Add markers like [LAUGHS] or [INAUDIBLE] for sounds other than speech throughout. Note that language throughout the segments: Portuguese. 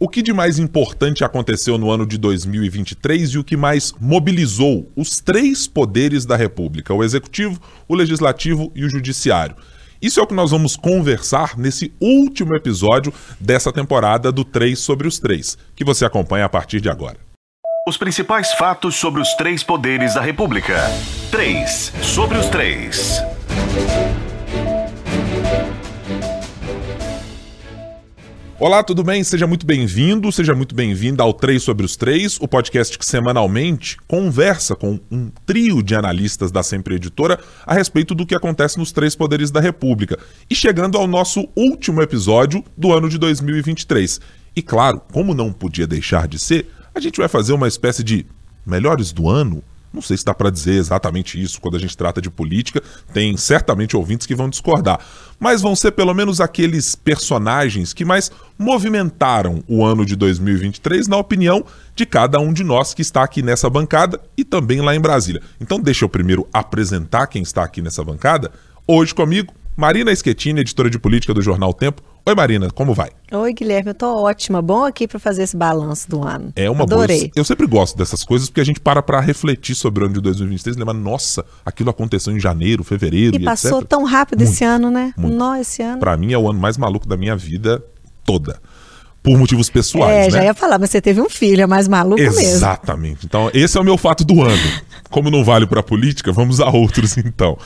O que de mais importante aconteceu no ano de 2023 e o que mais mobilizou os três poderes da República: o Executivo, o Legislativo e o Judiciário? Isso é o que nós vamos conversar nesse último episódio dessa temporada do 3 sobre os 3, que você acompanha a partir de agora. Os principais fatos sobre os três poderes da República. 3 sobre os 3. Olá, tudo bem? Seja muito bem-vindo, seja muito bem-vinda ao 3 sobre os 3, o podcast que semanalmente conversa com um trio de analistas da Sempre Editora a respeito do que acontece nos três poderes da República. E chegando ao nosso último episódio do ano de 2023. E claro, como não podia deixar de ser, a gente vai fazer uma espécie de melhores do ano não sei se dá para dizer exatamente isso quando a gente trata de política, tem certamente ouvintes que vão discordar, mas vão ser pelo menos aqueles personagens que mais movimentaram o ano de 2023 na opinião de cada um de nós que está aqui nessa bancada e também lá em Brasília. Então deixa eu primeiro apresentar quem está aqui nessa bancada. Hoje comigo, Marina Schettini, editora de política do jornal Tempo. Oi, Marina, como vai? Oi, Guilherme, eu tô ótima. Bom aqui para fazer esse balanço do ano. É uma Adorei. boa. Eu sempre gosto dessas coisas porque a gente para para refletir sobre o ano de 2023 e lembra, nossa, aquilo aconteceu em janeiro, fevereiro E e, passou etc. tão rápido Muito, esse ano, né? muito. Nó, esse ano. Para mim é o ano mais maluco da minha vida toda. Por motivos pessoais, é, né? já ia falar, mas você teve um filho, é mais maluco mesmo. Exatamente. Então, esse é o meu fato do ano. Como não vale para política, vamos a outros [LAUGHS] então.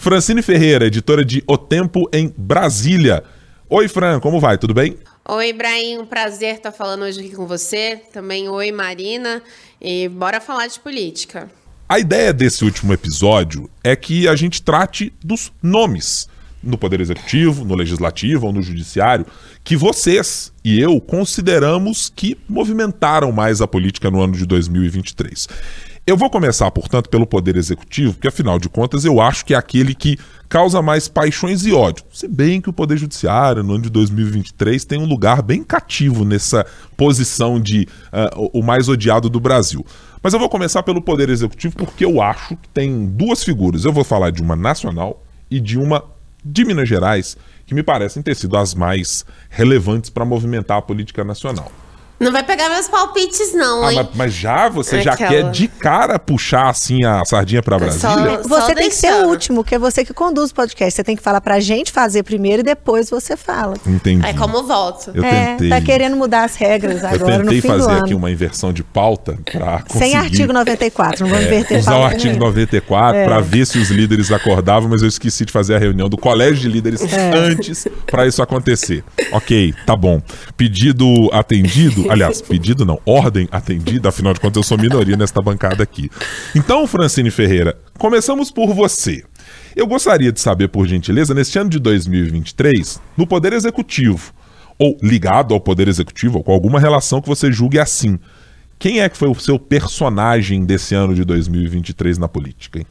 Francine Ferreira, editora de O Tempo em Brasília. Oi, Fran, como vai? Tudo bem? Oi, Ibrahim, um prazer estar falando hoje aqui com você. Também oi, Marina. E bora falar de política. A ideia desse último episódio é que a gente trate dos nomes no Poder Executivo, no Legislativo ou no Judiciário que vocês e eu consideramos que movimentaram mais a política no ano de 2023. Eu vou começar, portanto, pelo Poder Executivo, porque afinal de contas eu acho que é aquele que causa mais paixões e ódio. Se bem que o Poder Judiciário, no ano de 2023, tem um lugar bem cativo nessa posição de uh, o mais odiado do Brasil. Mas eu vou começar pelo Poder Executivo porque eu acho que tem duas figuras. Eu vou falar de uma nacional e de uma de Minas Gerais, que me parecem ter sido as mais relevantes para movimentar a política nacional. Não vai pegar meus palpites, não, Ah, hein? mas, mas já você já quer de cara puxar assim a sardinha para Só- Brasília? Você tem que ser o último, que é você que conduz o podcast. Você tem que falar pra gente fazer primeiro e depois você fala. Entendi. É como voto. Eu é, tentei. tá querendo mudar as regras Eu agora no tentei fim do fazer ano. aqui uma inversão de pauta para conseguir Sem artigo 94, não vamos inverter usar o artigo nenhuma. 94 É. para ver se os líderes acordavam, mas eu esqueci de fazer a reunião do colégio de líderes É. antes para isso acontecer. Ok, tá bom. Pedido atendido, aliás, [LAUGHS] pedido não, ordem atendida, afinal de contas eu sou minoria nesta bancada aqui. Então, Francine Ferreira, começamos por você. Eu gostaria de saber, por gentileza, neste ano de 2023, no Poder Executivo, ou ligado ao Poder Executivo, ou com alguma relação que você julgue assim, quem é que foi o seu personagem desse ano de 2023 na política, hein?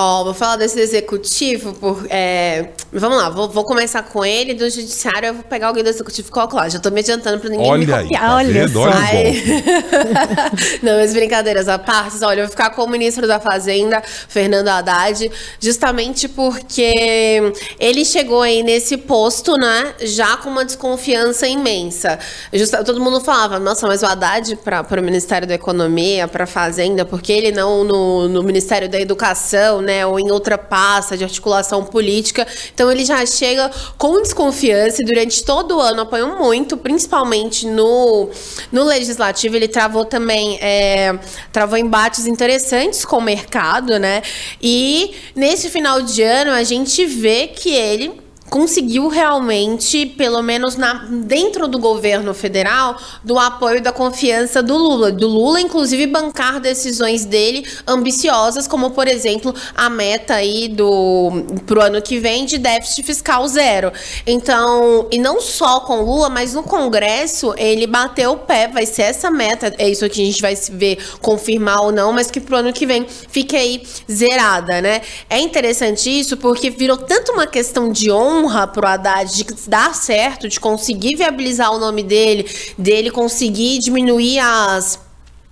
Ó, vou falar desse executivo por. é, Vamos lá, vou, vou começar com ele. Do judiciário, eu vou pegar alguém do executivo qual lá. Já tô me adiantando pra ninguém me Olha aí, copiar. tá Olha vendo? só. Olha o Ai. golpe. [LAUGHS] Não, mas brincadeiras à parte, olha, eu vou ficar com o ministro da Fazenda, Fernando Haddad, justamente porque ele chegou aí nesse posto, né, já com uma desconfiança imensa. Justa- todo mundo falava, nossa, mas o Haddad para o Ministério da Economia, para a Fazenda, porque ele não no, no Ministério da Educação, né, ou em outra pasta de articulação política. Então ele já chega com desconfiança e durante todo o ano apoiou muito, principalmente no, no legislativo. Ele travou também, é, travou embates interessantes com o mercado, né? E nesse final de ano a gente vê que ele conseguiu realmente, pelo menos na, dentro do governo federal, do apoio da confiança do Lula. Do Lula, inclusive, bancar decisões dele ambiciosas, como, por exemplo, a meta aí do pro ano que vem de déficit fiscal zero. Então, e não só com o Lula, mas no Congresso, ele bateu o pé, vai ser essa meta, é isso que a gente vai ver confirmar ou não, mas que pro ano que vem fique aí zerada, né? É interessante isso porque virou tanto uma questão de honra pro Haddad de dar certo, de conseguir viabilizar o nome dele, dele conseguir diminuir as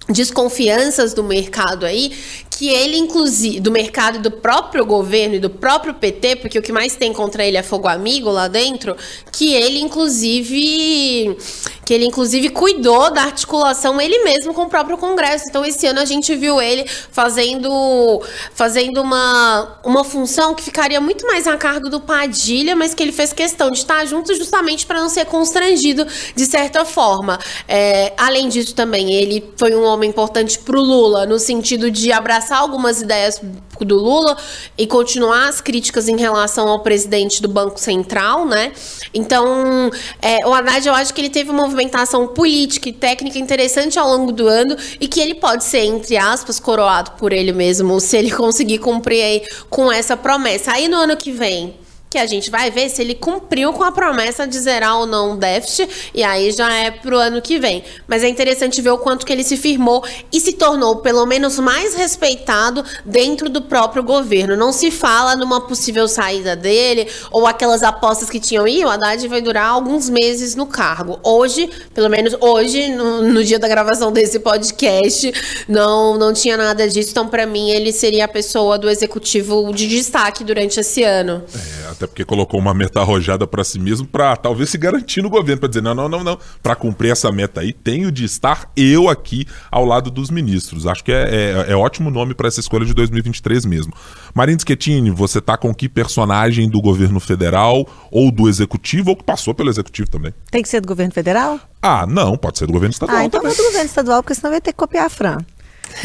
desconfianças do mercado aí, que ele, inclusive, do mercado do próprio governo e do próprio PT, porque o que mais tem contra ele é fogo amigo lá dentro, que ele, inclusive, que ele, inclusive, cuidou da articulação ele mesmo com o próprio Congresso. Então, esse ano a gente viu ele fazendo, fazendo uma, uma função que ficaria muito mais a cargo do Padilha, mas que ele fez questão de estar junto justamente para não ser constrangido de certa forma. É, além disso, também, ele foi um homem importante para o Lula, no sentido de abraçar abraçar algumas ideias do Lula e continuar as críticas em relação ao presidente do Banco Central, né? Então, é, o Haddad, eu acho que ele teve uma movimentação política e técnica interessante ao longo do ano e que ele pode ser, entre aspas, coroado por ele mesmo, se ele [LAUGHS] conseguir cumprir aí com essa promessa. Aí no ano que vem, que a gente vai ver se ele cumpriu com a promessa de zerar ou não o déficit, e aí já é pro ano que vem. Mas é interessante ver o quanto que ele se firmou e se tornou, pelo menos, mais respeitado dentro do próprio governo. Não se fala numa possível saída dele, ou aquelas apostas que tinham, ih, o Haddad vai durar alguns meses no cargo. Hoje, pelo menos hoje, no, no dia da gravação desse podcast, não, não tinha nada disso. Então, para mim, ele seria a pessoa do executivo de destaque durante esse ano. É, até porque colocou uma meta arrojada para si mesmo para talvez se garantir no governo, para dizer, não, não, não, não, para cumprir essa meta aí, tenho de estar eu aqui ao lado dos ministros. Acho que é, é, é ótimo nome para essa escolha de 2023 mesmo. Marins Schettini, você tá com que personagem do governo federal ou do executivo ou que passou pelo executivo também? Tem que ser do governo federal? Ah, não, pode ser do governo estadual ah, então também. é do governo estadual, porque senão vai ter que copiar a Fran.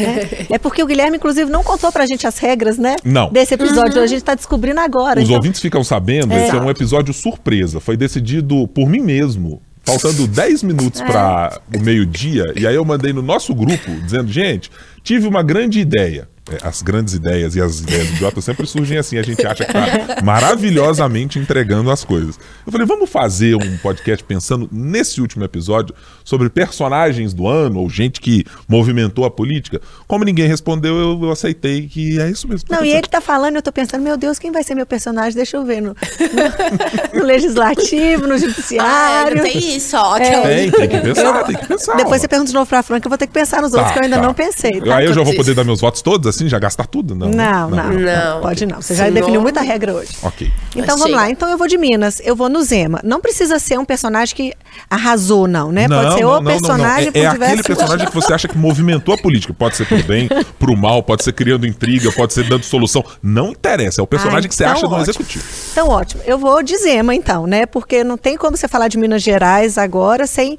É, é, porque o Guilherme, inclusive, não contou pra gente as regras, né? Não. Desse episódio. Uhum. A gente tá descobrindo agora. Os então... ouvintes ficam sabendo, é. esse é um episódio surpresa. Foi decidido por mim mesmo. Faltando 10 minutos é. para o meio-dia, e aí eu mandei no nosso grupo dizendo: gente, tive uma grande ideia. É, as grandes ideias e as ideias idiotas sempre surgem assim, a gente acha que tá maravilhosamente entregando as coisas. Eu falei, vamos fazer um podcast pensando nesse último episódio sobre personagens do ano ou gente que movimentou a política. Como ninguém respondeu, eu, eu aceitei que é isso mesmo. Não, e ele tá falando, eu tô pensando, meu Deus, quem vai ser meu personagem? Deixa eu ver no, no, no legislativo, no judiciário. Ah, tem isso, ó. É. Tem, tem que pensar, tem que pensar. Depois ó. você pergunta de novo pra Franca, eu vou ter que pensar nos tá, outros que eu ainda tá. não pensei. Tá? Aí eu já vou poder dar meus votos todos assim, já gastar tudo? Não, não, não. não, não pode não. Você já Senão... definiu muita regra hoje. Ok. Então vamos lá. Então eu vou de Minas. Eu vou no Zema. Não precisa ser um personagem que arrasou, não, né? Não, pode ser não, o personagem É, é aquele personagem que você acha que movimentou a política. Pode ser pro bem, pro mal, pode ser criando intriga, pode ser dando solução. Não interessa. É o personagem ah, que você então acha ótimo. do executivo. Então, ótimo. Eu vou de Zema, então, né? Porque não tem como você falar de Minas Gerais agora sem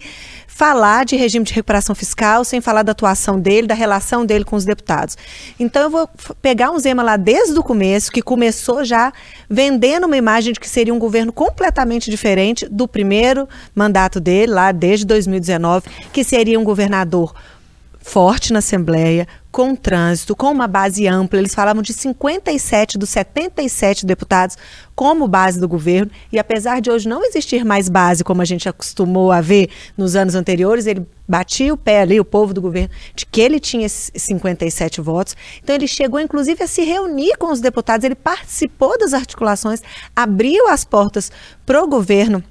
falar de regime de recuperação fiscal sem falar da atuação dele, da relação dele com os deputados. Então eu vou pegar um Zema lá desde o começo, que começou já vendendo uma imagem de que seria um governo completamente diferente do primeiro mandato dele, lá desde 2019, que seria um governador forte na Assembleia, com trânsito, com uma base ampla. Eles falavam de 57 dos 77 deputados como base do governo. E apesar de hoje não existir mais base, como a gente acostumou a ver nos anos anteriores, ele batia o pé ali, o povo do governo, de que ele tinha 57 votos. Então ele chegou, inclusive, a se reunir com os deputados, ele participou das articulações, abriu as portas para o governo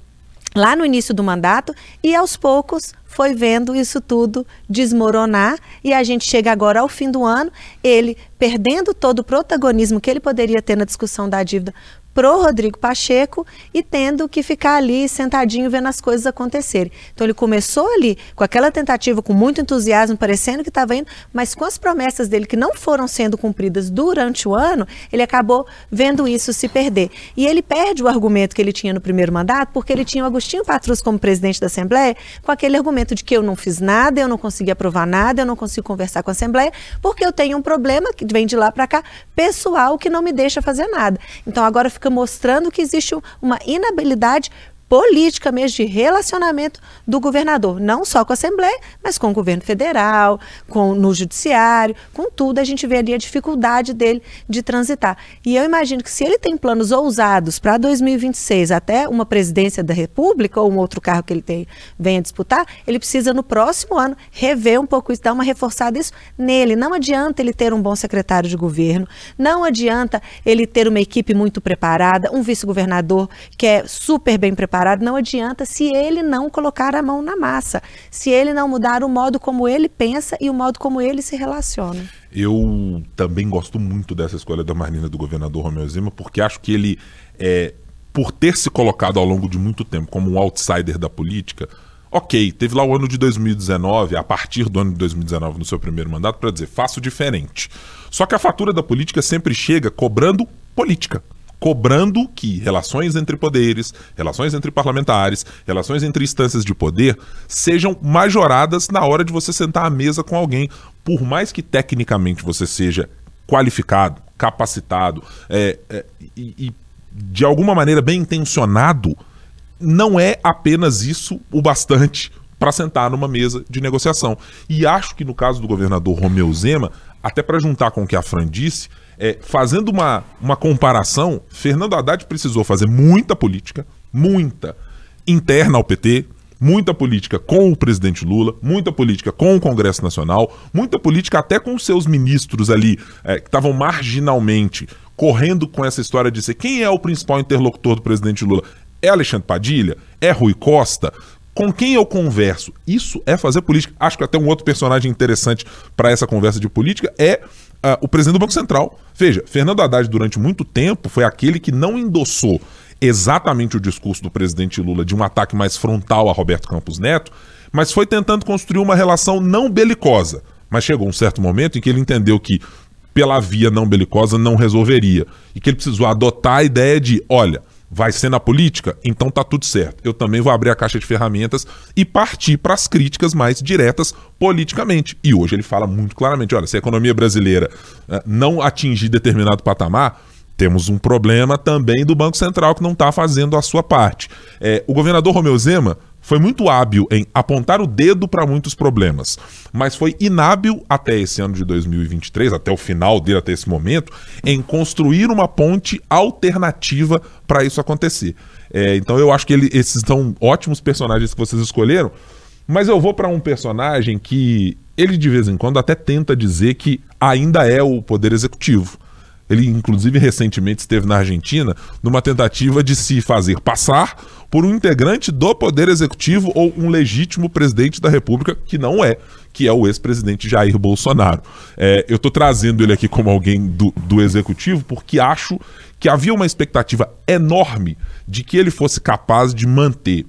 lá no início do mandato e aos poucos foi vendo isso tudo desmoronar e a gente chega agora ao fim do ano, ele perdendo todo o protagonismo que ele poderia ter na discussão da dívida pro Rodrigo Pacheco e tendo que ficar ali sentadinho vendo as coisas acontecerem. Então ele começou ali com aquela tentativa com muito entusiasmo, parecendo que estava indo, mas com as promessas dele que não foram sendo cumpridas durante o ano, ele acabou vendo isso se perder. E ele perde o argumento que ele tinha no primeiro mandato, porque ele tinha o Agostinho Patrus como presidente da Assembleia, com aquele argumento de que eu não fiz nada, eu não consegui aprovar nada, eu não consigo conversar com a Assembleia, porque eu tenho um problema que vem de lá para cá, pessoal, que não me deixa fazer nada. Então agora fica mostrando que existe uma inabilidade política mesmo de relacionamento do governador, não só com a Assembleia, mas com o governo federal, com no judiciário, com tudo, a gente vê ali a dificuldade dele de transitar. E eu imagino que se ele tem planos ousados para 2026, até uma presidência da República ou um outro carro que ele tem, venha disputar, ele precisa no próximo ano rever um pouco isso, dar uma reforçada isso nele. Não adianta ele ter um bom secretário de governo, não adianta ele ter uma equipe muito preparada, um vice-governador que é super bem preparado preparado, não adianta se ele não colocar a mão na massa, se ele não mudar o modo como ele pensa e o modo como ele se relaciona. Eu também gosto muito dessa escolha da Marina do governador Romeu Zema, porque acho que ele, é, por ter se colocado ao longo de muito tempo como um outsider da política, ok, teve lá o ano de 2019, a partir do ano de 2019, no seu primeiro mandato, para dizer, faço diferente. Só que a fatura da política sempre chega cobrando política cobrando que relações entre poderes, relações entre parlamentares, relações entre instâncias de poder sejam majoradas na hora de você sentar à mesa com alguém, por mais que tecnicamente você seja qualificado, capacitado é, é, e, e de alguma maneira bem intencionado, não é apenas isso o bastante para sentar numa mesa de negociação. E acho que no caso do governador Romeu Zema, até para juntar com o que a Fran disse, é, fazendo uma, uma comparação, Fernando Haddad precisou fazer muita política, muita, interna ao PT, muita política com o presidente Lula, muita política com o Congresso Nacional, muita política até com os seus ministros ali, é, que estavam marginalmente correndo com essa história de ser quem é o principal interlocutor do presidente Lula? É Alexandre Padilha? É Rui Costa? Com quem eu converso? Isso é fazer política. Acho que até um outro personagem interessante para essa conversa de política é uh, o presidente do Banco Central. Veja, Fernando Haddad, durante muito tempo, foi aquele que não endossou exatamente o discurso do presidente Lula de um ataque mais frontal a Roberto Campos Neto, mas foi tentando construir uma relação não belicosa. Mas chegou um certo momento em que ele entendeu que pela via não belicosa não resolveria e que ele precisou adotar a ideia de, olha, vai ser na política, então tá tudo certo. Eu também vou abrir a caixa de ferramentas e partir para as críticas mais diretas politicamente. E hoje ele fala muito claramente: olha, se a economia brasileira eh, não atingir determinado patamar, temos um problema também do Banco Central que não está fazendo a sua parte. É, o governador Romeu Zema foi muito hábil em apontar o dedo para muitos problemas, mas foi inábil até esse ano de 2023, até o final dele, até esse momento, em construir uma ponte alternativa para isso acontecer. É, então eu acho que ele, esses são ótimos personagens que vocês escolheram, mas eu vou para um personagem que ele de vez em quando até tenta dizer que ainda é o poder executivo. Ele, inclusive, recentemente esteve na Argentina numa tentativa de se fazer passar por um integrante do Poder Executivo ou um legítimo presidente da República, que não é, que é o ex-presidente Jair Bolsonaro. É, eu estou trazendo ele aqui como alguém do, do Executivo porque acho que havia uma expectativa enorme de que ele fosse capaz de manter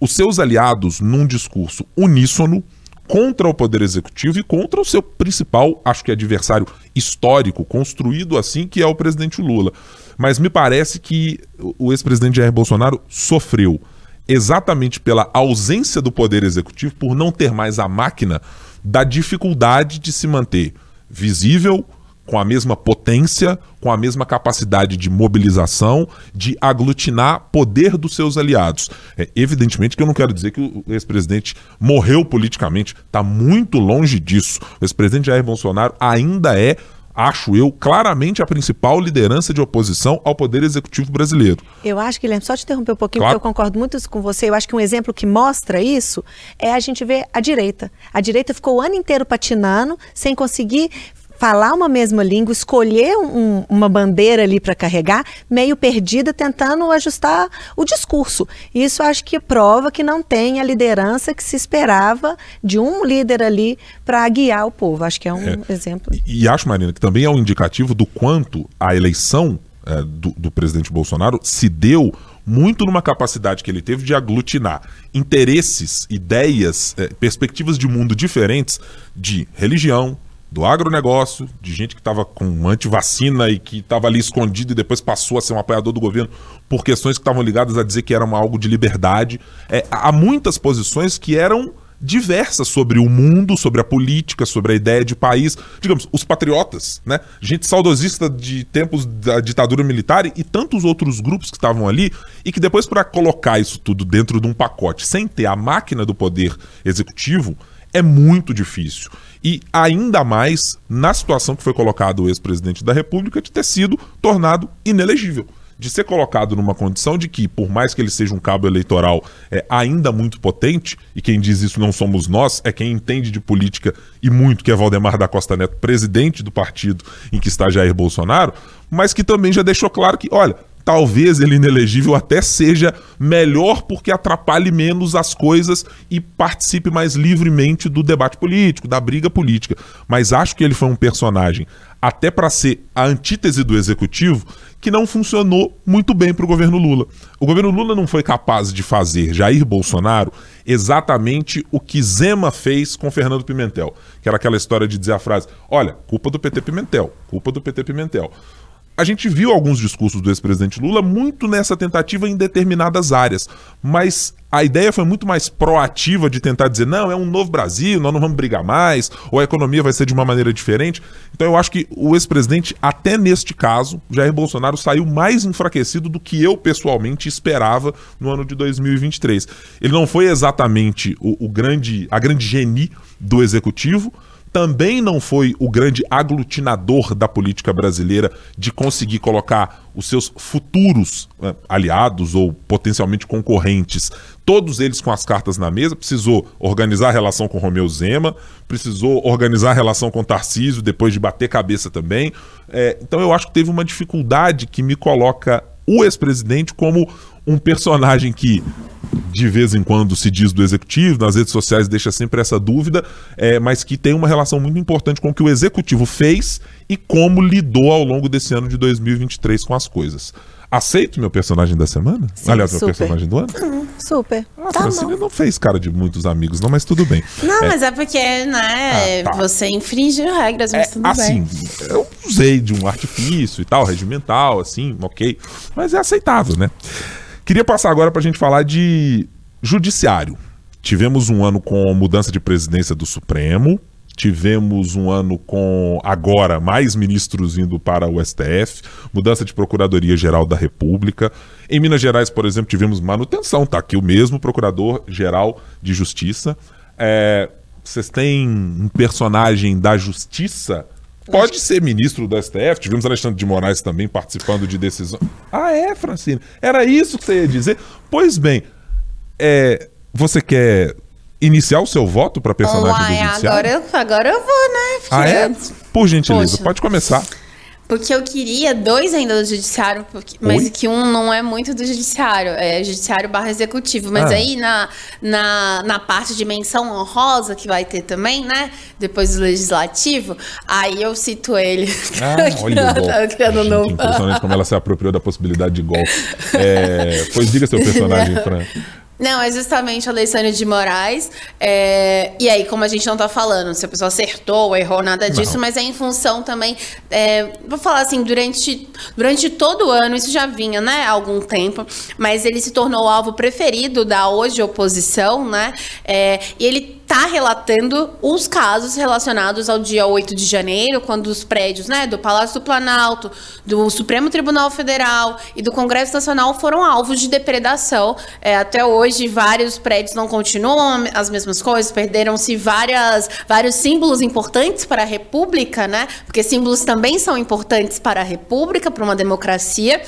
os seus aliados num discurso uníssono contra o Poder Executivo e contra o seu principal, acho que adversário histórico, construído assim, que é o presidente Lula. Mas me parece que o ex-presidente Jair Bolsonaro sofreu exatamente pela ausência do Poder Executivo, por não ter mais a máquina da dificuldade de se manter visível, com a mesma potência, com a mesma capacidade de mobilização, de aglutinar poder dos seus aliados. É, evidentemente que eu não quero dizer que o ex-presidente morreu politicamente, está muito longe disso. O ex-presidente Jair Bolsonaro ainda é acho eu, claramente a principal liderança de oposição ao Poder Executivo brasileiro. Eu acho, Guilherme, só te interromper um pouquinho, claro. porque eu concordo muito com você. Eu acho que um exemplo que mostra isso é a gente ver a direita. A direita ficou o ano inteiro patinando, sem conseguir falar uma mesma língua, escolher um, uma bandeira ali para carregar, meio perdida, tentando ajustar o discurso. Isso acho que prova que não tem a liderança que se esperava de um líder ali para guiar o povo. Acho que é um é, exemplo. E, e, acho, Marina, que também é um indicativo do quanto a eleição é, do, do presidente Bolsonaro se deu muito numa capacidade que ele teve de aglutinar interesses, ideias, é, perspectivas de mundo diferentes de religião, do agronegócio, de gente que estava com antivacina e que estava ali escondido e depois passou a ser um apoiador do governo por questões que estavam ligadas a dizer que era algo de liberdade. É, há muitas posições que eram diversas sobre o mundo, sobre a política, sobre a ideia de país. Digamos, os patriotas, né? Gente saudosista de tempos da ditadura militar e tantos outros grupos que estavam ali e que depois para colocar isso tudo dentro de um pacote sem ter a máquina do poder executivo é muito difícil. E ainda mais na situação que foi colocado o ex-presidente da República de ter sido tornado inelegível. De ser colocado numa condição de que, por mais que ele seja um cabo eleitoral é, ainda muito potente, e quem diz isso não somos nós, é quem entende de política e muito, que é Valdemar da Costa Neto, presidente do partido em que está Jair Bolsonaro, mas que também já deixou claro que, olha, talvez ele inelegível até seja melhor porque atrapalhe menos as coisas e participe mais livremente do debate político, da briga política. Mas acho que ele foi um personagem, até para ser a antítese do executivo, que não funcionou muito bem para o governo Lula. O governo Lula não foi capaz de fazer Jair Bolsonaro exatamente o que Zema fez com Fernando Pimentel, que era aquela história de dizer a frase: olha, culpa do PT Pimentel, culpa do PT Pimentel a gente viu alguns discursos do ex-presidente Lula muito nessa tentativa em determinadas áreas, mas a ideia foi muito mais proativa de tentar dizer, não, é um novo Brasil, nós não vamos brigar mais, ou a economia vai ser de uma maneira diferente. Então eu acho que o ex-presidente, até neste caso, Jair Bolsonaro saiu mais enfraquecido do que eu pessoalmente esperava no ano de 2023. Ele não foi exatamente o, o grande, a grande genie do executivo, também não foi o grande aglutinador da política brasileira de conseguir colocar os seus futuros né, aliados ou potencialmente concorrentes, todos eles com as cartas na mesa. Precisou organizar a relação com Romeu Zema, precisou organizar a relação com Tarcísio depois de bater cabeça também. É, então eu acho que teve uma dificuldade que me coloca o ex-presidente como um personagem que de vez em quando se diz do executivo, nas redes sociais deixa sempre essa dúvida, é, mas que tem uma relação muito importante com o que o executivo fez e como lidou ao longo desse ano de 2023 com as coisas. Aceito meu personagem da semana? Sim, Aliás, super. meu personagem do ano? Hum, super. Ah, tá Francine não fez cara de muitos amigos, não, mas tudo bem. Não, mas é porque, né, Ah, tá. você infringiu regras, mas É, tudo assim, bem. eu usei de um artifício e tal, regimental, assim, ok. Mas é aceitável, né? Queria passar agora pra gente falar de judiciário. Tivemos um ano com mudança de presidência do Supremo. Tivemos um ano com agora mais ministros indo para o STF, mudança de Procuradoria-Geral da República. Em Minas Gerais, por exemplo, tivemos manutenção, tá aqui o mesmo Procurador-Geral de Justiça. É, vocês têm um personagem da Justiça Pode ser ministro do STF, tivemos Alexandre de Moraes também participando de decisões. Ah, é, Francine? Era isso que você ia dizer? Pois bem, é, você quer iniciar o seu voto para personagem do Uai, judiciário? agora eu, agora eu vou, né? Porque, Ah, é? Por gentileza, Poxa. pode começar. porque eu queria dois ainda do judiciário, porque- mas Oi? que um não é muito do judiciário, é judiciário barra executivo. Mas Ah. aí na, na, na parte de menção honrosa que vai ter também, né? Depois do legislativo, aí eu cito ele. Ah, [LAUGHS] olha o golpe. Gente, novo. impressionante como ela se apropriou da possibilidade de golpe. É, pois diga seu personagem, [LAUGHS] Fran. Não, é justamente o Alessandro de Moraes. é, E aí, como a gente não tá falando se a pessoa acertou ou errou, nada disso, Não. mas é em função também. é, Vou falar assim, durante, durante todo o ano, isso já vinha, né, há algum tempo, mas ele se tornou o alvo preferido da hoje oposição, né? é, E ele tá relatando os casos relacionados ao dia 8 de janeiro, quando os prédios, né, do Palácio do Planalto, do Supremo Tribunal Federal e do Congresso Nacional foram alvos de depredação. É, até hoje, vários prédios não continuam as mesmas coisas, perderam-se várias, vários símbolos importantes para a República, né? Porque símbolos também são importantes para a República, para uma democracia.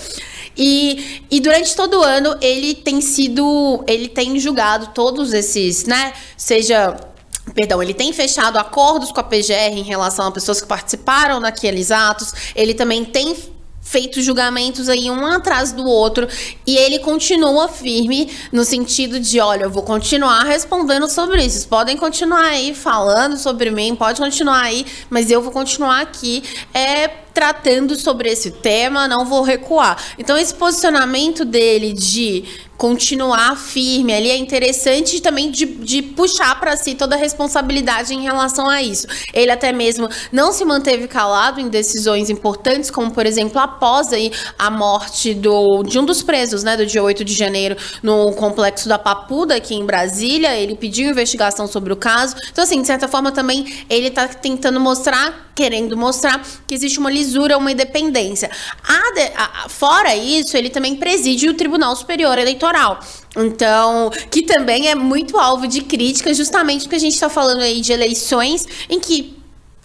E, e durante todo o ano ele tem sido, ele tem julgado todos esses, né? Seja Perdão, ele tem fechado acordos com a PGR em relação a pessoas que participaram daqueles atos. Ele também tem feito julgamentos aí um atrás do outro e ele continua firme no sentido de, olha, eu vou continuar respondendo sobre isso. Vocês podem continuar aí falando sobre mim, pode continuar aí, mas eu vou continuar aqui é tratando sobre esse tema, não vou recuar. Então esse posicionamento dele de continuar firme ali é interessante também de, de puxar para si toda a responsabilidade em relação a isso. Ele até mesmo não se manteve calado em decisões importantes, como por exemplo após aí a morte do, de um dos presos, né, do dia 8 de janeiro no complexo da Papuda aqui em Brasília, ele pediu investigação sobre o caso. Então assim, de certa forma também ele tá tentando mostrar, querendo mostrar que existe uma lisura, uma independência. A de- a- a- fora isso, ele também preside o Tribunal Superior Eleitoral. Então, que também é muito alvo de crítica, justamente porque a gente está falando aí de eleições em que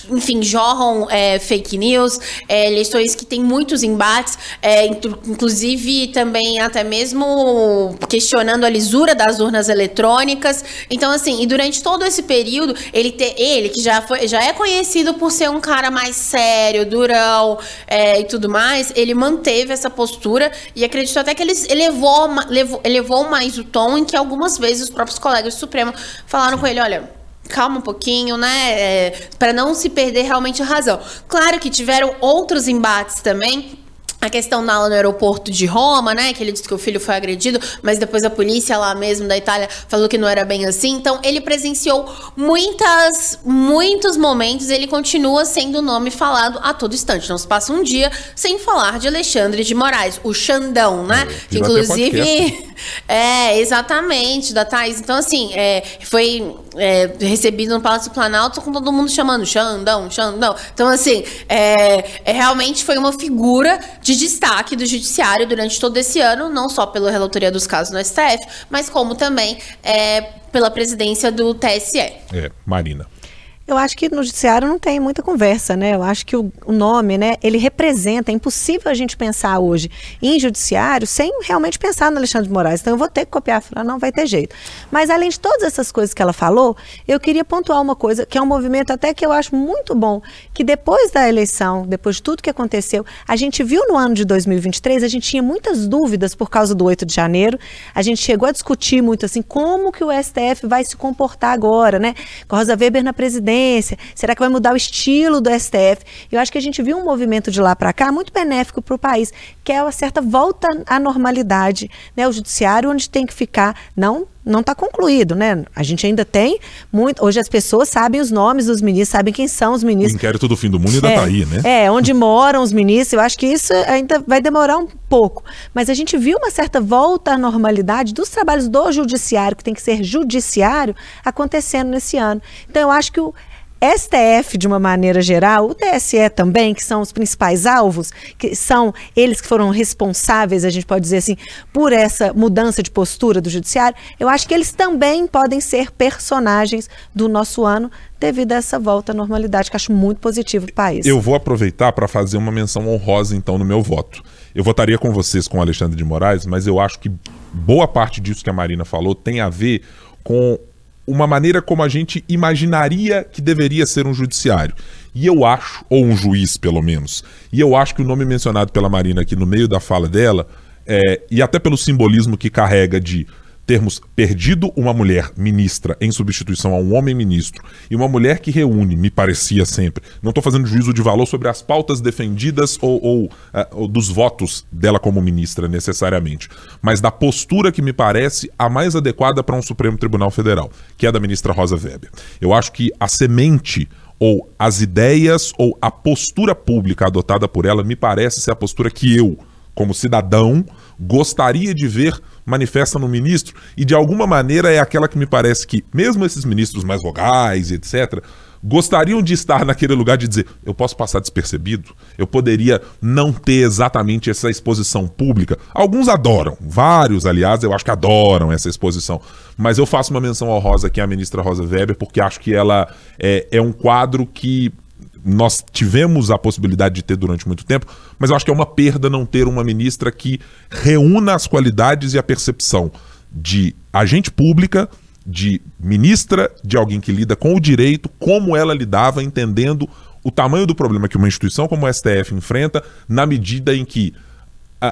enfim, jorram é, fake news, é, eleições que têm muitos embates, é, inclusive também até mesmo questionando a lisura das urnas eletrônicas. Então, assim, e durante todo esse período, ele, te, ele que já, foi, já é conhecido por ser um cara mais sério, durão é, e tudo mais, ele manteve essa postura e acredito até que ele elevou, elevou, elevou mais o tom em que algumas vezes os próprios colegas do Supremo falaram com ele, olha calma um pouquinho, né? É, para não se perder realmente a razão. Claro que tiveram outros embates também a questão lá no aeroporto de Roma, né? Que ele disse que o filho foi agredido, mas depois a polícia lá mesmo da Itália falou que não era bem assim. Então ele presenciou muitas, muitos momentos. Ele continua sendo o nome falado a todo instante. Não se passa um dia sem falar de Alexandre de Moraes, o Xandão, né? É, que inclusive [LAUGHS] é exatamente da Thais. Então assim, é, foi é, recebido no Palácio do Planalto com todo mundo chamando Xandão, Xandão. Então assim, é, é realmente foi uma figura de de destaque do judiciário durante todo esse ano, não só pela relatoria dos casos no STF, mas como também é, pela presidência do TSE. É, Marina. Eu acho que no judiciário não tem muita conversa, né? Eu acho que o, o, nome, né, ele representa, é impossível a gente pensar hoje em judiciário sem realmente pensar no Alexandre de Moraes. Então eu vou ter que copiar, falar, não vai ter jeito. Mas além de todas essas coisas que ela falou, eu queria pontuar uma coisa, que é um movimento até que eu acho muito bom, que depois da eleição, depois de tudo que aconteceu, a gente viu no ano de 2023, a gente tinha muitas dúvidas por causa do 8 de janeiro. A gente chegou a discutir muito assim, como que o STF vai se comportar agora, né? Com a Rosa Weber na presidência Será que vai mudar o estilo do STF? Eu acho que a gente viu um movimento de lá para cá muito benéfico para o país, que é uma certa volta à normalidade. Né? O judiciário onde tem que ficar, não não está concluído, né? A gente ainda tem muito. Hoje as pessoas sabem os nomes dos ministros, sabem quem são os ministros. O inquérito do fim do mundo ainda está é, aí, né? É, onde [LAUGHS] moram os ministros. Eu acho que isso ainda vai demorar um pouco. Mas a gente viu uma certa volta à normalidade dos trabalhos do judiciário, que tem que ser judiciário, acontecendo nesse ano. Então eu acho que o STF, de uma maneira geral, o TSE também, que são os principais alvos, que são eles que foram responsáveis, a gente pode dizer assim, por essa mudança de postura do judiciário, eu acho que eles também podem ser personagens do nosso ano devido a essa volta à normalidade, que acho muito positivo para o país. Eu vou aproveitar para fazer uma menção honrosa, então, no meu voto. Eu votaria com vocês com o Alexandre de Moraes, mas eu acho que boa parte disso que a Marina falou tem a ver com uma maneira como a gente imaginaria que deveria ser um judiciário. E eu acho, ou um juiz pelo menos, e eu acho que o nome mencionado pela Marina aqui no meio da fala dela, é, e até pelo simbolismo que carrega de termos perdido uma mulher ministra em substituição a um homem ministro e uma mulher que reúne, me parecia sempre, não estou fazendo juízo de valor sobre as pautas defendidas ou, ou, uh, ou, dos votos dela como ministra necessariamente, mas da postura que me parece a mais adequada para um Supremo Tribunal Federal, que é da ministra Rosa Weber. Eu acho que a semente ou as ideias ou a postura pública adotada por ela me parece ser a postura que eu, como cidadão, gostaria de ver manifesta no ministro, e de alguma maneira é aquela que me parece que, mesmo esses ministros mais vogais etc., gostariam de estar naquele lugar de dizer: eu posso passar despercebido, eu poderia não ter exatamente essa exposição pública. Alguns adoram, vários, aliás, eu acho que adoram essa exposição. Mas eu faço uma menção honrosa aqui à ministra Rosa Weber, porque acho que ela é, é um quadro que nós tivemos a possibilidade de ter durante muito tempo, mas eu acho que é uma perda não ter uma ministra que reúna as qualidades e a percepção de agente pública, de ministra, de alguém que lida com o direito, como ela lidava, entendendo o tamanho do problema que uma instituição como o STF enfrenta, na medida em que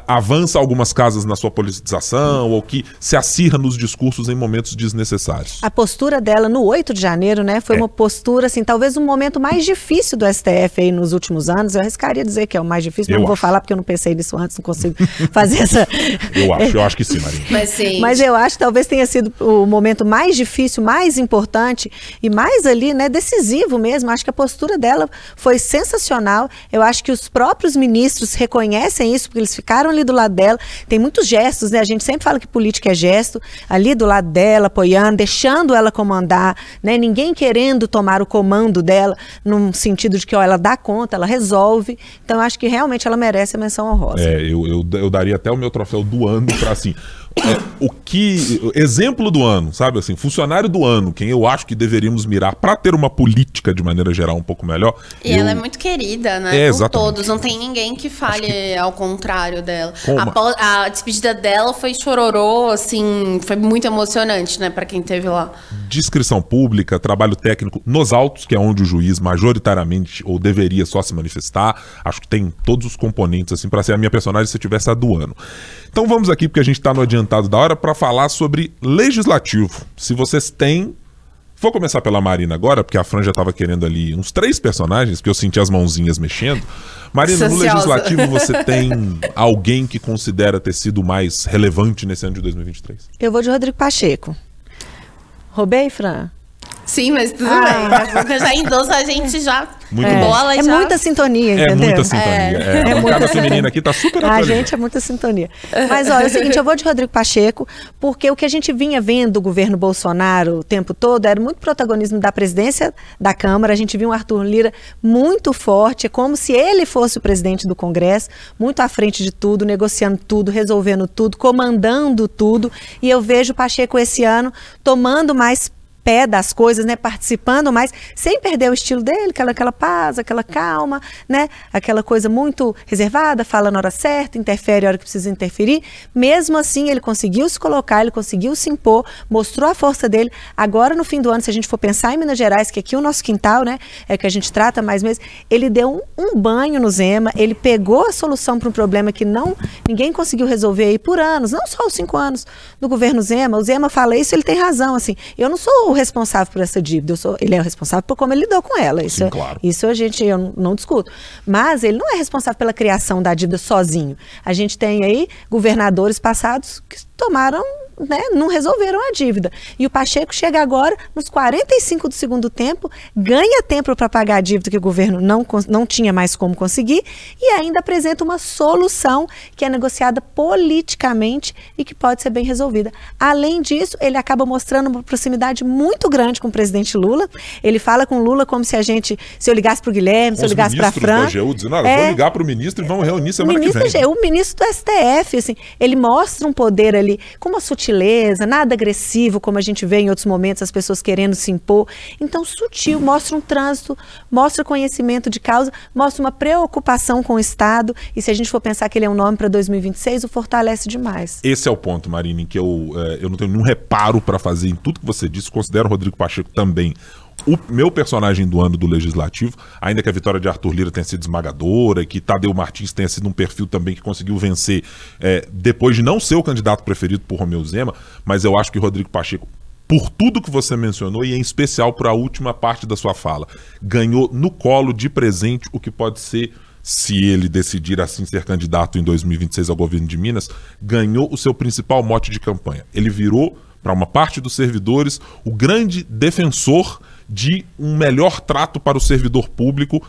avança algumas casas na sua politização ou que se acirra nos discursos em momentos desnecessários. A postura dela no 8 de janeiro, né, foi é. uma postura assim, talvez um momento mais difícil do STF aí nos últimos anos. Eu arriscaria dizer que é o mais difícil, eu não acho. vou falar porque eu não pensei nisso antes, não consigo [LAUGHS] fazer essa [LAUGHS] Eu acho, eu acho que sim, Marinha. Mas, sim. Mas eu acho que talvez tenha sido o momento mais difícil, mais importante e mais ali, né, decisivo mesmo. Acho que a postura dela foi sensacional. Eu acho que os próprios ministros reconhecem isso porque eles ficaram ficaram ali do lado dela. Tem muitos gestos, né? A gente sempre fala que política é gesto, ali do lado dela, apoiando, deixando ela comandar, né? Ninguém querendo tomar o comando dela, num sentido de que ó, ela dá conta, ela resolve. Então, acho que realmente ela merece a menção honrosa. É, eu, eu, eu daria até o meu troféu do ano para assim é, o que. Exemplo do ano, sabe? Assim, funcionário do ano, quem eu acho que deveríamos mirar para ter uma política de maneira geral um pouco melhor. E eu... ela é muito querida, né? É, Por todos. Não tem ninguém que fale que- ao contrário dela. A, a despedida dela foi chororô, assim, foi muito emocionante, né, pra quem teve lá. Descrição pública, trabalho técnico nos autos, que é onde o juiz majoritariamente ou deveria só se manifestar. Acho que tem todos os componentes assim para ser a minha personagem se eu tivesse a do ano. Então vamos aqui porque a gente está no adiantado da hora para falar sobre legislativo. Se vocês têm Vou começar pela Marina agora, porque a Fran já estava querendo ali uns três personagens, que eu senti as mãozinhas mexendo. Marina, no Sociosa. legislativo você tem alguém que considera ter sido mais relevante nesse ano de 2023? Eu vou de Rodrigo Pacheco. Roubei, Fran? Sim, mas tudo Ah. bem. Pouco já endossa a gente já. Muito é, bola é já. muita sintonia, É entendeu? muita sintonia. É, muita bancada sintonia. feminina aqui tá super A gente é muita sintonia. Mas olha, é o seguinte, eu vou de Rodrigo Pacheco, porque o que a gente vinha vendo do governo Bolsonaro o tempo todo era muito protagonismo da presidência da Câmara. A gente viu um Arthur Lira muito forte, é como se ele fosse o presidente do Congresso, muito à frente de tudo, negociando tudo, resolvendo tudo, comandando tudo. E eu vejo o Pacheco esse ano tomando mais pé das coisas, né, participando mais, sem perder o estilo dele, aquela, aquela paz, aquela calma, né, aquela coisa muito reservada, fala na hora certa, interfere a hora que precisa interferir. Mesmo assim, ele conseguiu se colocar, ele conseguiu se impor, mostrou a força dele. Agora, no fim do ano, se a gente for pensar em Minas Gerais, que aqui é o nosso quintal, né, é que a gente trata mais mesmo, ele deu um, um banho no Zema, ele pegou a solução para um problema que não ninguém conseguiu resolver aí por anos, não só os cinco anos do governo Zema. O Zema fala isso, ele tem razão, assim. Eu não sou o responsável por essa dívida, sou, ele é o responsável por como ele lidou com ela. Isso, Sim, é- claro. isso a gente eu não, não discuto. Mas ele não é responsável pela criação da dívida sozinho. A gente tem aí governadores passados que tomaram, né, não resolveram a dívida. E o Pacheco chega agora nos 45 do segundo tempo, ganha tempo para pagar a dívida que o governo não, não tinha mais como conseguir e ainda apresenta uma solução que é negociada politicamente e que pode ser bem resolvida. Além disso, ele acaba mostrando uma proximidade muito grande com o presidente Lula. Ele fala com o Lula como se a gente, se eu ligasse para o Guilherme, se eu ligasse para a Fran. AGU dizendo, olha, É. vou ligar pro ministro e vamos reunir O semana que ministro, vem. o ministro do STF, assim, ele mostra um poder ali com uma sutileza, nada agressivo, como a gente vê em outros momentos, as pessoas querendo se impor. Então, sutil, mostra um trânsito, mostra conhecimento de causa, mostra uma preocupação com o Estado. E se a gente for pensar que ele é um nome para 2026, o fortalece demais. Esse é o ponto, Marina, em que eu, eh, eu não tenho nenhum reparo para fazer em tudo que você disse. Considero o Rodrigo Pacheco também o meu personagem do ano do Legislativo, ainda que a vitória de Arthur Lira tenha sido esmagadora, que Tadeu Martins tenha sido um perfil também que conseguiu vencer eh, depois de não ser o candidato preferido por Romeu Zema, mas eu acho que Rodrigo Pacheco por tudo que você mencionou e em especial por a última parte da sua fala. Ganhou no colo de presente o que pode ser, se ele decidir assim ser candidato em 2026 ao governo de Minas, ganhou o seu principal mote de campanha. Ele virou, para uma parte dos servidores, o grande defensor de um melhor trato para o servidor público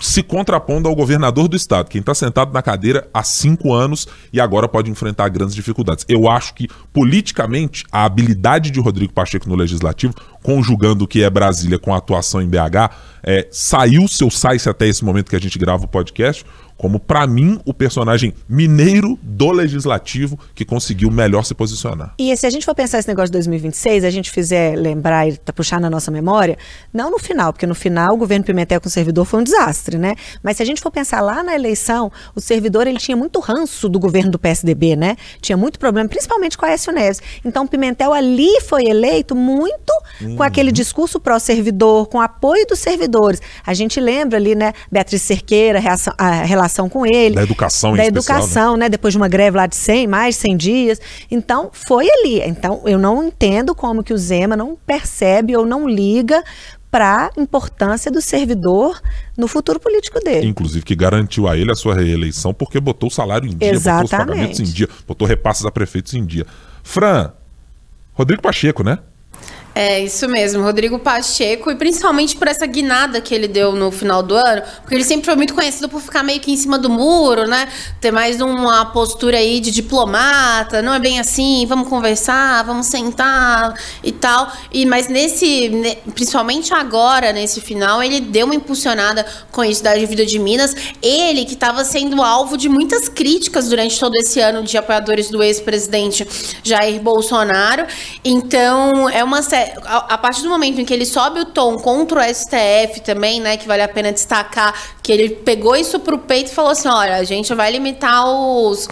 se contrapondo ao governador do estado, quem está sentado na cadeira há cinco anos e agora pode enfrentar grandes dificuldades. Eu acho que, politicamente, a habilidade de Rodrigo Pacheco no legislativo, conjugando o que é Brasília com a atuação em BH, é, saiu, se eu saísse até esse momento que a gente grava o podcast, como, para mim, o personagem mineiro do legislativo que conseguiu melhor se posicionar. E se a gente for pensar esse negócio de 2026, a gente fizer lembrar e tá puxar na nossa memória, não no final, porque no final o governo Pimentel com o servidor foi um desastre, né? Mas se a gente for pensar lá na eleição, o servidor ele tinha muito ranço do governo do PSDB, né? Tinha muito problema, principalmente com a Aécio Neves. Então o Pimentel ali foi eleito muito com aquele discurso pró-servidor, com apoio dos servidores. A gente lembra ali, né, Beatriz Cerqueira, a relação com ele. Da educação em Da especial, né? educação, né? Depois de uma greve lá de 100, mais de 100 dias. Então, foi ali. Então, eu não entendo como que o Zema não percebe ou não liga para a importância do servidor no futuro político dele. Inclusive que garantiu a ele a sua reeleição porque botou o salário em dia, botou os Exatamente. pagamentos em dia, botou repasses a prefeitos em dia. Fran, Rodrigo Pacheco, né? É, isso mesmo, Rodrigo Pacheco, e principalmente por essa guinada que ele deu no final do ano, porque ele sempre foi muito conhecido por ficar meio que em cima do muro, né? Ter mais uma postura aí de diplomata, não é bem assim, vamos conversar, vamos sentar e tal. E mas nesse, principalmente agora, nesse final, ele deu uma impulsionada com isso da dívida de Minas. Ele que estava sendo alvo de muitas críticas durante todo esse ano de apoiadores do ex-presidente Jair Bolsonaro. Então, é uma a, a partir do momento em que ele sobe o tom contra o STF também, né, que vale a pena destacar que ele pegou isso para o peito e falou assim, olha, a gente vai limitar os,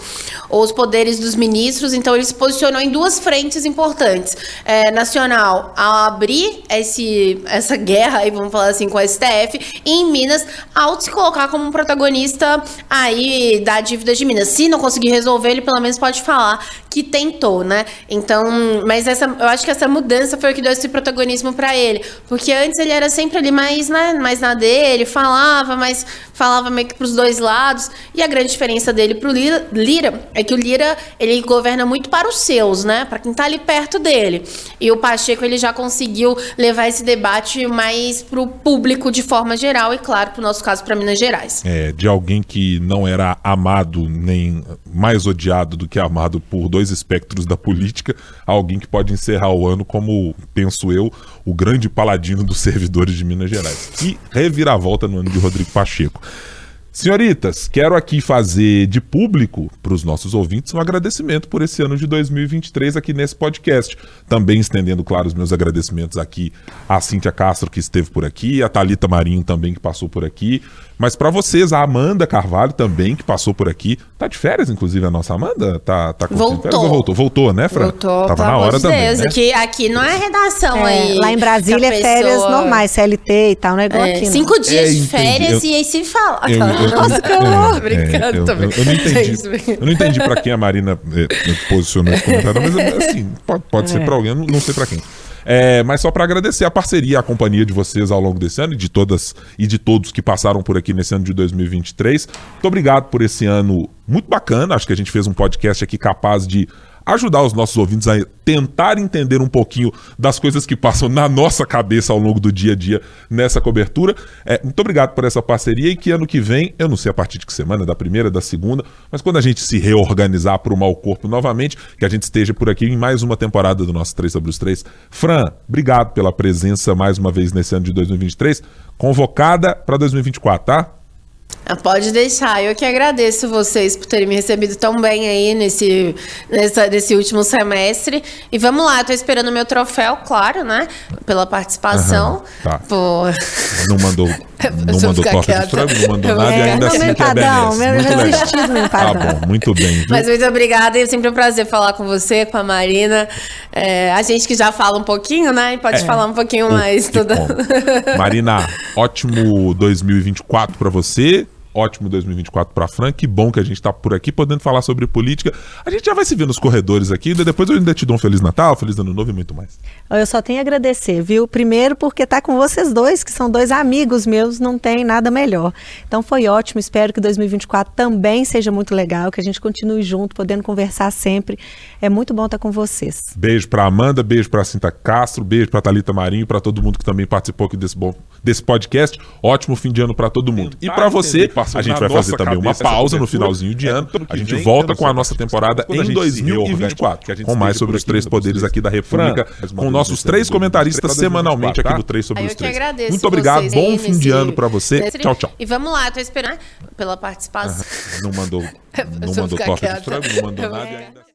os poderes dos ministros, então ele se posicionou em duas frentes importantes. É, nacional, ao abrir esse, essa guerra, aí, vamos falar assim, com o STF, e em Minas, ao se colocar como um protagonista aí da dívida de Minas. Se não conseguir resolver, ele pelo menos pode falar que tentou, né? Então, mas essa, eu acho que essa mudança foi o que deu esse protagonismo para ele, porque antes ele era sempre ali mais, né, mais na dele, falava, mas falava meio que pros dois lados. E a grande diferença dele pro Lira, Lira é que o Lira, ele governa muito para os seus, né? Para quem tá ali perto dele. E o Pacheco, ele já conseguiu levar esse debate mais pro público de forma geral e claro, pro nosso caso para Minas Gerais. É, de alguém que não era amado nem mais odiado do que amado por dois espectros da política, alguém que pode encerrar o ano como, penso eu, o grande paladino dos servidores de Minas Gerais. Que reviravolta no ano de Rodrigo Pacheco. Senhoritas, quero aqui fazer de público para os nossos ouvintes um agradecimento por esse ano de 2023 aqui nesse podcast. Também estendendo, claro, os meus agradecimentos aqui à Cíntia Castro, que esteve por aqui, a Talita Marinho também, que passou por aqui. Mas para vocês, a Amanda Carvalho também, que passou por aqui. Tá de férias, inclusive, a nossa Amanda? Tá, tá voltou. Voltou? Voltou, né, Fran? Voltou. Tava na hora também, né? Aqui, aqui não é redação é, aí. Lá em Brasília é férias normais, CLT e tal, não é igual é, aqui. Cinco não. dias É, de férias Eu- e aí se fala. Eu- eu- Nossa, que eu- horror. é, Brincando eu, também. eu, não entendi. Eu não entendi pra quem a Marina é, posicionou esse comentário, mas assim, pode, pode ser pra alguém, eu não, não sei pra quem. É, mas só pra agradecer a parceria, a companhia de vocês ao longo desse ano e de todas e de todos que passaram por aqui nesse ano de 2023. Muito obrigado por esse ano muito bacana. Acho que a gente fez um podcast aqui capaz de ajudar os nossos ouvintes a tentar entender um pouquinho das coisas que passam na nossa cabeça ao longo do dia a dia nessa cobertura. É, muito obrigado por essa parceria e que ano que vem, eu não sei a partir de que semana, da primeira, da segunda, mas quando a gente se reorganizar para o mau corpo novamente, que a gente esteja por aqui em mais uma temporada do nosso 3 sobre os 3. Fran, obrigado pela presença mais uma vez nesse ano de 2023, convocada para 2024, tá? Ah, Pode deixar, eu que agradeço vocês por terem me recebido tão bem aí nesse, nessa, nesse último semestre. E vamos lá, eu tô esperando o meu troféu, claro, né? Pela participação. Aham, tá. Pô, Não mandou, [LAUGHS] não mandou frango, não mandou nada e ainda assim quer empadão, benesse. meu Muito resistido no Tá empadão. bom, muito bem. viu? Mas muito obrigada, é sempre um prazer falar com você, com a Marina. É, a gente que já fala um pouquinho, né? E pode falar um pouquinho mais. Toda... Marina, ótimo 2024 pra você. Ótimo 2024 pra Fran. Que bom que a gente tá por aqui podendo falar sobre política. A gente já vai se ver nos corredores aqui. Depois eu ainda te dou um Feliz Natal, Feliz Ano Novo e muito mais. Eu só tenho a agradecer, viu? Primeiro porque tá com vocês dois, que são dois amigos meus, não tem nada melhor. Então foi ótimo, espero que 2024 também seja muito legal, que a gente continue junto, podendo conversar sempre. É muito bom estar com vocês. Beijo pra Amanda, beijo pra Cinta Castro, beijo pra Thalita Marinho, pra todo mundo que também participou aqui desse, bom, desse podcast. Ótimo fim de ano pra todo mundo. E pra você, a gente vai fazer também uma pausa no finalzinho de ano. A gente volta com a nossa temporada em 2024, com mais sobre os três poderes aqui da República, com nossos três comentaristas semanalmente aqui do Três sobre Aí os eu que Três. agradeço Muito obrigado, bom fim de ano pra você. Tchau, tchau. E vamos lá, eu tô esperando pela participação. Não mandou, [LAUGHS] não mandou frango, não mandou nada e ficar- ainda...